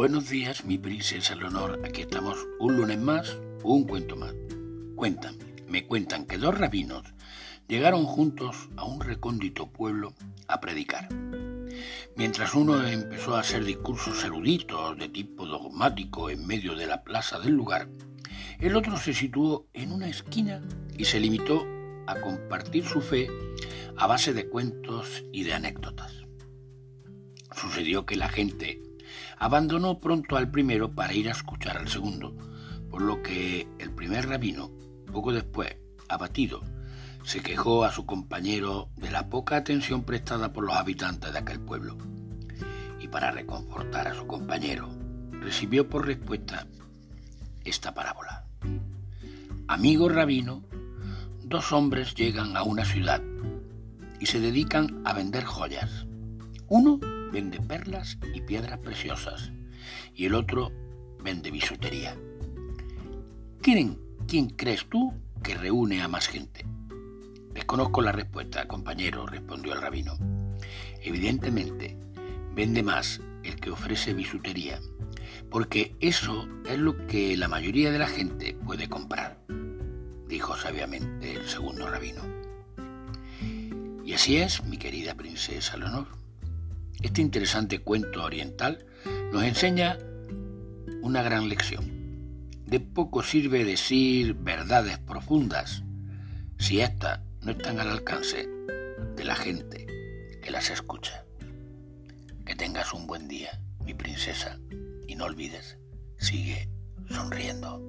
Buenos días, mi princesa Leonor. Aquí estamos un lunes más, un cuento más. Cuentan, me cuentan que dos rabinos llegaron juntos a un recóndito pueblo a predicar. Mientras uno empezó a hacer discursos eruditos de tipo dogmático en medio de la plaza del lugar, el otro se situó en una esquina y se limitó a compartir su fe a base de cuentos y de anécdotas. Sucedió que la gente abandonó pronto al primero para ir a escuchar al segundo, por lo que el primer rabino, poco después, abatido, se quejó a su compañero de la poca atención prestada por los habitantes de aquel pueblo. Y para reconfortar a su compañero, recibió por respuesta esta parábola. Amigo rabino, dos hombres llegan a una ciudad y se dedican a vender joyas. Uno vende perlas y piedras preciosas y el otro vende bisutería. ¿Quién, quién crees tú que reúne a más gente? Desconozco la respuesta, compañero, respondió el rabino. Evidentemente, vende más el que ofrece bisutería, porque eso es lo que la mayoría de la gente puede comprar, dijo sabiamente el segundo rabino. Y así es, mi querida princesa Leonor. Este interesante cuento oriental nos enseña una gran lección. De poco sirve decir verdades profundas si éstas no están al alcance de la gente que las escucha. Que tengas un buen día, mi princesa, y no olvides, sigue sonriendo.